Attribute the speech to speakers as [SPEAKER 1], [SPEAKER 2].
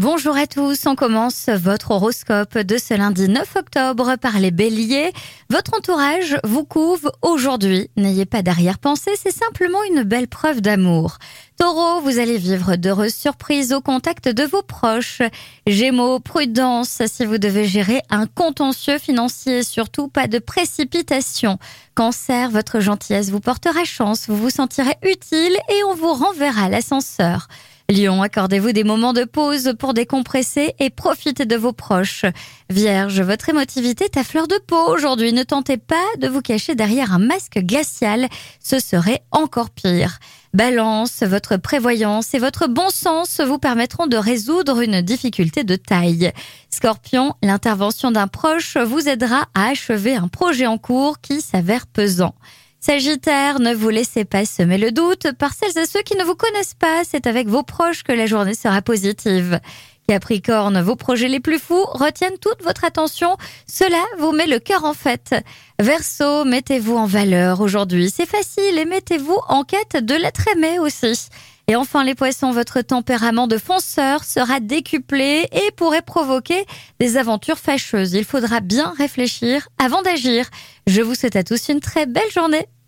[SPEAKER 1] Bonjour à tous, on commence votre horoscope de ce lundi 9 octobre par les béliers. Votre entourage vous couve aujourd'hui. N'ayez pas d'arrière-pensée, c'est simplement une belle preuve d'amour. Taureau, vous allez vivre d'heureuses surprises au contact de vos proches. Gémeaux, prudence si vous devez gérer un contentieux financier, surtout pas de précipitation. Cancer, votre gentillesse vous portera chance, vous vous sentirez utile et on vous renverra l'ascenseur. Lion, accordez-vous des moments de pause pour décompresser et profiter de vos proches. Vierge, votre émotivité est à fleur de peau aujourd'hui. Ne tentez pas de vous cacher derrière un masque glacial, ce serait encore pire. Balance, votre prévoyance et votre bon sens vous permettront de résoudre une difficulté de taille. Scorpion, l'intervention d'un proche vous aidera à achever un projet en cours qui s'avère pesant. Sagittaire, ne vous laissez pas semer le doute par celles et ceux qui ne vous connaissent pas. C'est avec vos proches que la journée sera positive. Capricorne, vos projets les plus fous retiennent toute votre attention. Cela vous met le cœur en fête. Verseau, mettez-vous en valeur aujourd'hui. C'est facile et mettez-vous en quête de l'être aimé aussi. Et enfin les poissons, votre tempérament de fonceur sera décuplé et pourrait provoquer des aventures fâcheuses. Il faudra bien réfléchir avant d'agir. Je vous souhaite à tous une très belle journée.